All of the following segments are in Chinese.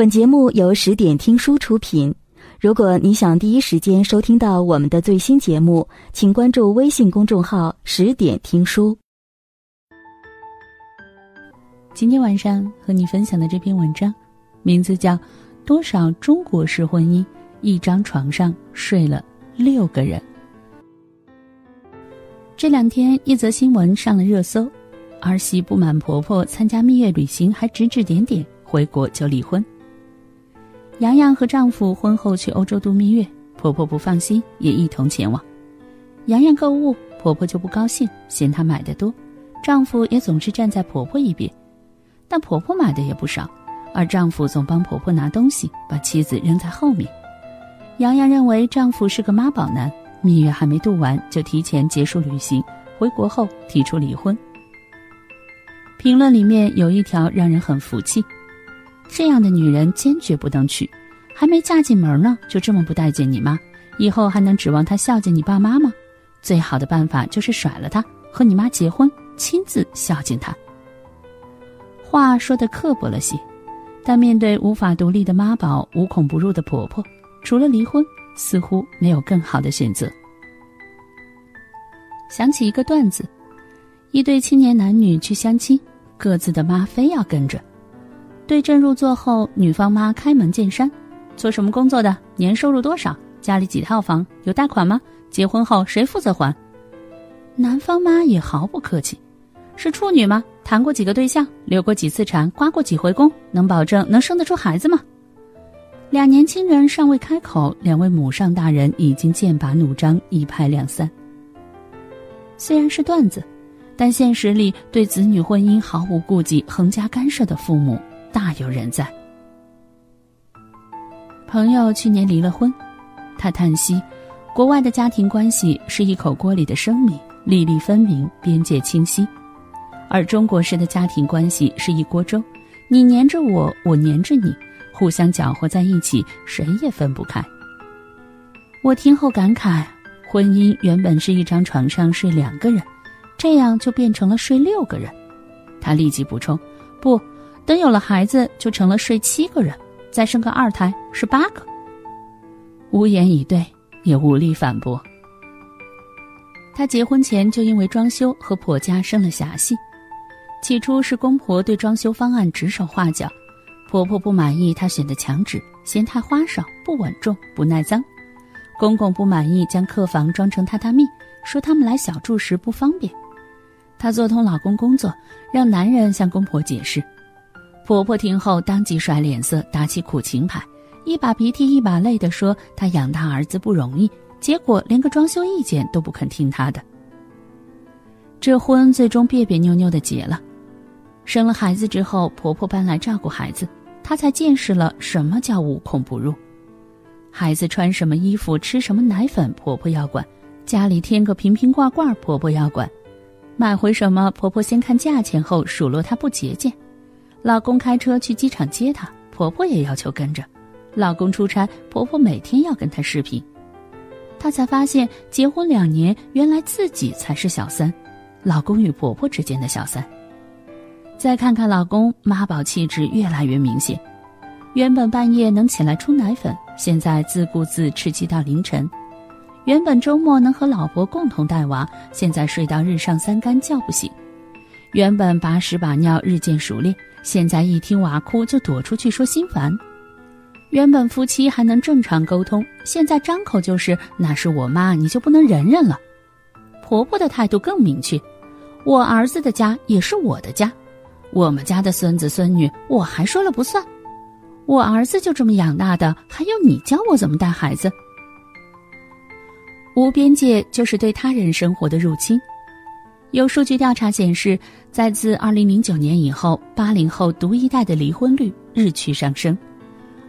本节目由十点听书出品。如果你想第一时间收听到我们的最新节目，请关注微信公众号“十点听书”。今天晚上和你分享的这篇文章，名字叫《多少中国式婚姻一张床上睡了六个人》。这两天，一则新闻上了热搜：儿媳不满婆婆参加蜜月旅行，还指指点点，回国就离婚。洋洋和丈夫婚后去欧洲度蜜月，婆婆不放心，也一同前往。洋洋购物，婆婆就不高兴，嫌她买的多；丈夫也总是站在婆婆一边。但婆婆买的也不少，而丈夫总帮婆婆拿东西，把妻子扔在后面。洋洋认为丈夫是个妈宝男，蜜月还没度完就提前结束旅行，回国后提出离婚。评论里面有一条让人很服气。这样的女人坚决不能娶，还没嫁进门呢，就这么不待见你妈，以后还能指望她孝敬你爸妈吗？最好的办法就是甩了她，和你妈结婚，亲自孝敬她。话说的刻薄了些，但面对无法独立的妈宝、无孔不入的婆婆，除了离婚，似乎没有更好的选择。想起一个段子，一对青年男女去相亲，各自的妈非要跟着。对证入座后，女方妈开门见山：“做什么工作的？年收入多少？家里几套房？有贷款吗？结婚后谁负责还？”男方妈也毫不客气：“是处女吗？谈过几个对象？流过几次产？刮过几回宫？能保证能生得出孩子吗？”俩年轻人尚未开口，两位母上大人已经剑拔弩张，一拍两散。虽然是段子，但现实里对子女婚姻毫无顾忌、横加干涉的父母。大有人在。朋友去年离了婚，他叹息：国外的家庭关系是一口锅里的生米，粒粒分明，边界清晰；而中国式的家庭关系是一锅粥，你黏着我，我黏着你，互相搅和在一起，谁也分不开。我听后感慨：婚姻原本是一张床上睡两个人，这样就变成了睡六个人。他立即补充：不。等有了孩子，就成了睡七个人，再生个二胎是八个。无言以对，也无力反驳。她结婚前就因为装修和婆家生了遐隙，起初是公婆对装修方案指手画脚，婆婆不满意她选的墙纸，嫌太花哨、不稳重、不耐脏；公公不满意将客房装成榻榻米，说他们来小住时不方便。她做通老公工作，让男人向公婆解释。婆婆听后当即甩脸色，打起苦情牌，一把鼻涕一把泪地说：“她养大儿子不容易，结果连个装修意见都不肯听她的。”这婚最终别别扭扭的结了。生了孩子之后，婆婆搬来照顾孩子，她才见识了什么叫无孔不入。孩子穿什么衣服、吃什么奶粉，婆婆要管；家里添个瓶瓶罐罐，婆婆要管；买回什么，婆婆先看价钱后数落她不节俭。老公开车去机场接她，婆婆也要求跟着；老公出差，婆婆每天要跟他视频。她才发现，结婚两年，原来自己才是小三，老公与婆婆之间的小三。再看看老公，妈宝气质越来越明显。原本半夜能起来冲奶粉，现在自顾自吃鸡到凌晨；原本周末能和老婆共同带娃，现在睡到日上三竿叫不醒；原本把屎把尿日渐熟练。现在一听娃哭就躲出去说心烦，原本夫妻还能正常沟通，现在张口就是那是我妈，你就不能忍忍了？婆婆的态度更明确，我儿子的家也是我的家，我们家的孙子孙女我还说了不算，我儿子就这么养大的，还用你教我怎么带孩子？无边界就是对他人生活的入侵。有数据调查显示，在自2009年以后，八零后独一代的离婚率日趋上升，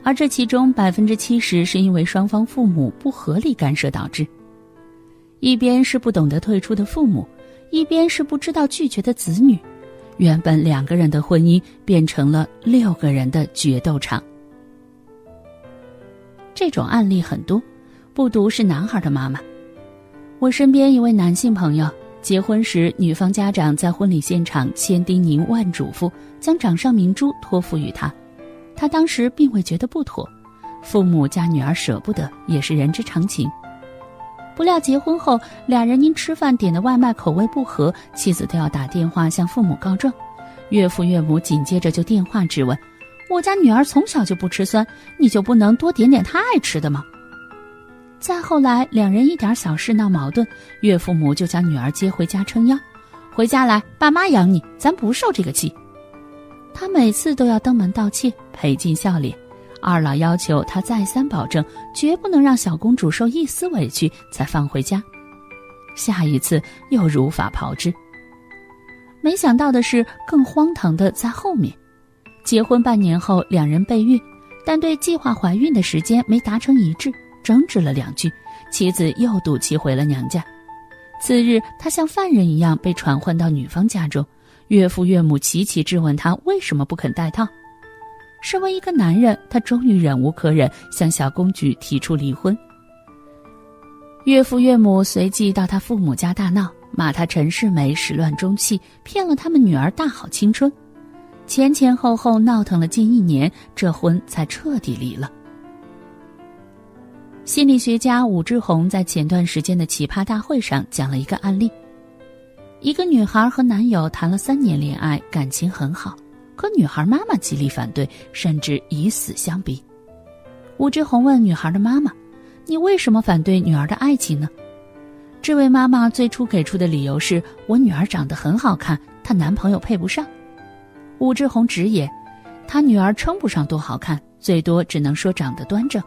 而这其中百分之七十是因为双方父母不合理干涉导致。一边是不懂得退出的父母，一边是不知道拒绝的子女，原本两个人的婚姻变成了六个人的决斗场。这种案例很多，不独是男孩的妈妈，我身边一位男性朋友。结婚时，女方家长在婚礼现场千叮咛万嘱咐，将掌上明珠托付于他，他当时并未觉得不妥，父母家女儿舍不得也是人之常情。不料结婚后，俩人因吃饭点的外卖口味不合，妻子都要打电话向父母告状。岳父岳母紧接着就电话质问：“我家女儿从小就不吃酸，你就不能多点点她爱吃的吗？”再后来，两人一点小事闹矛盾，岳父母就将女儿接回家撑腰：“回家来，爸妈养你，咱不受这个气。”他每次都要登门道歉，赔尽笑脸。二老要求他再三保证，绝不能让小公主受一丝委屈，才放回家。下一次又如法炮制。没想到的是，更荒唐的在后面。结婚半年后，两人备孕，但对计划怀孕的时间没达成一致，争执了两句，妻子又赌气回了娘家。次日，他像犯人一样被传唤到女方家中，岳父岳母齐齐质问他为什么不肯戴套。身为一个男人，他终于忍无可忍，向小公举提出离婚。岳父岳母随即到他父母家大闹，骂他陈世美始乱终弃，骗了他们女儿大好青春。前前后后闹腾了近一年，这婚才彻底离了。心理学家武志红在前段时间的奇葩大会上讲了一个案例：一个女孩和男友谈了三年恋爱，感情很好。可女孩妈妈极力反对，甚至以死相逼。武志红问女孩的妈妈：“你为什么反对女儿的爱情呢？”这位妈妈最初给出的理由是：“我女儿长得很好看，她男朋友配不上。”武志红直言：“她女儿称不上多好看，最多只能说长得端正。”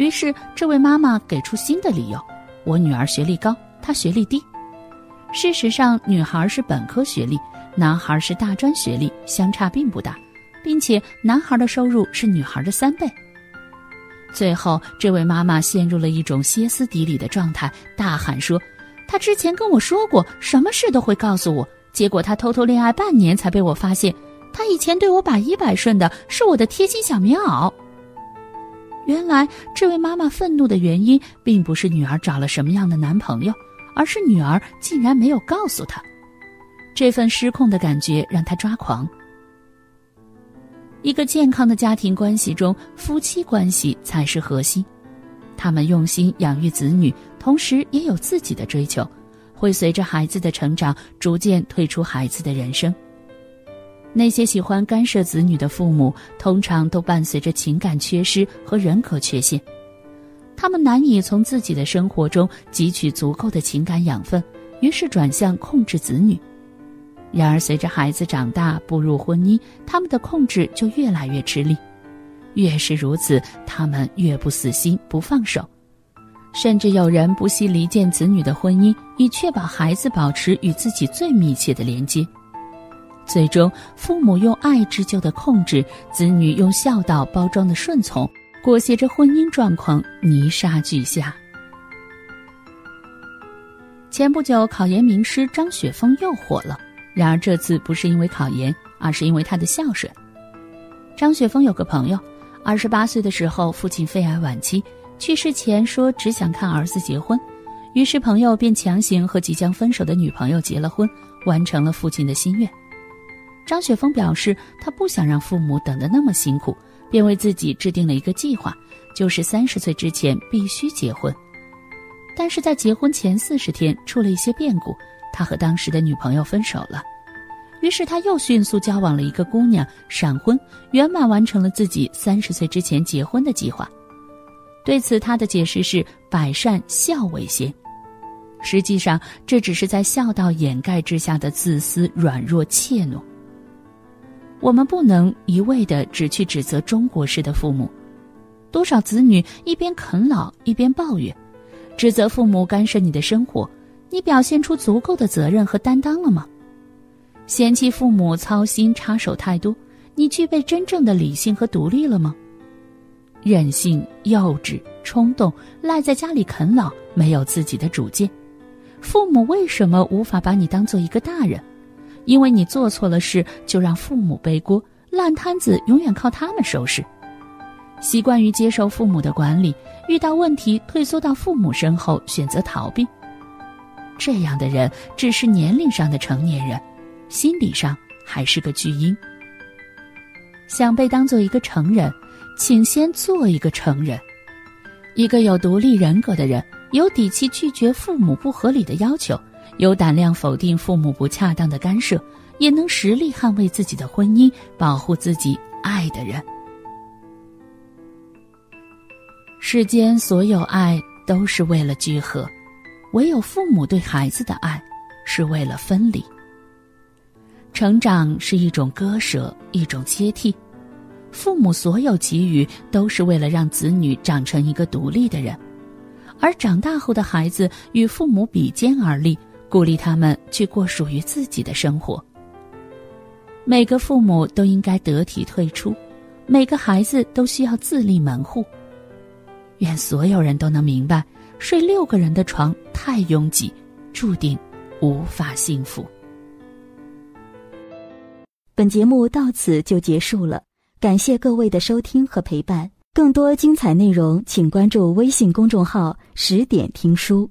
于是，这位妈妈给出新的理由：“我女儿学历高，她学历低。”事实上，女孩是本科学历。男孩是大专学历，相差并不大，并且男孩的收入是女孩的三倍。最后，这位妈妈陷入了一种歇斯底里的状态，大喊说：“她之前跟我说过，什么事都会告诉我，结果她偷偷恋爱半年才被我发现。她以前对我百依百顺的，是我的贴心小棉袄。”原来，这位妈妈愤怒的原因，并不是女儿找了什么样的男朋友，而是女儿竟然没有告诉她。这份失控的感觉让他抓狂。一个健康的家庭关系中，夫妻关系才是核心。他们用心养育子女，同时也有自己的追求，会随着孩子的成长逐渐退出孩子的人生。那些喜欢干涉子女的父母，通常都伴随着情感缺失和人格缺陷，他们难以从自己的生活中汲取足够的情感养分，于是转向控制子女。然而，随着孩子长大，步入婚姻，他们的控制就越来越吃力。越是如此，他们越不死心、不放手，甚至有人不惜离间子女的婚姻，以确保孩子保持与自己最密切的连接。最终，父母用爱织就的控制，子女用孝道包装的顺从，裹挟着婚姻状况泥沙俱下。前不久，考研名师张雪峰又火了。然而这次不是因为考研，而是因为他的孝顺。张雪峰有个朋友，二十八岁的时候父亲肺癌晚期，去世前说只想看儿子结婚，于是朋友便强行和即将分手的女朋友结了婚，完成了父亲的心愿。张雪峰表示，他不想让父母等得那么辛苦，便为自己制定了一个计划，就是三十岁之前必须结婚。但是在结婚前四十天出了一些变故。他和当时的女朋友分手了，于是他又迅速交往了一个姑娘，闪婚，圆满完成了自己三十岁之前结婚的计划。对此，他的解释是“百善孝为先”，实际上这只是在孝道掩盖之下的自私、软弱、怯懦。我们不能一味的只去指责中国式的父母，多少子女一边啃老一边抱怨，指责父母干涉你的生活。你表现出足够的责任和担当了吗？嫌弃父母操心插手太多，你具备真正的理性和独立了吗？任性、幼稚、冲动，赖在家里啃老，没有自己的主见。父母为什么无法把你当做一个大人？因为你做错了事就让父母背锅，烂摊子永远靠他们收拾。习惯于接受父母的管理，遇到问题退缩到父母身后，选择逃避。这样的人只是年龄上的成年人，心理上还是个巨婴。想被当做一个成人，请先做一个成人。一个有独立人格的人，有底气拒绝父母不合理的要求，有胆量否定父母不恰当的干涉，也能实力捍卫自己的婚姻，保护自己爱的人。世间所有爱都是为了聚合，唯有父母对孩子的爱，是为了分离。成长是一种割舍，一种接替。父母所有给予，都是为了让子女长成一个独立的人，而长大后的孩子与父母比肩而立，鼓励他们去过属于自己的生活。每个父母都应该得体退出，每个孩子都需要自立门户。愿所有人都能明白，睡六个人的床太拥挤，注定无法幸福。本节目到此就结束了，感谢各位的收听和陪伴。更多精彩内容，请关注微信公众号“十点听书”，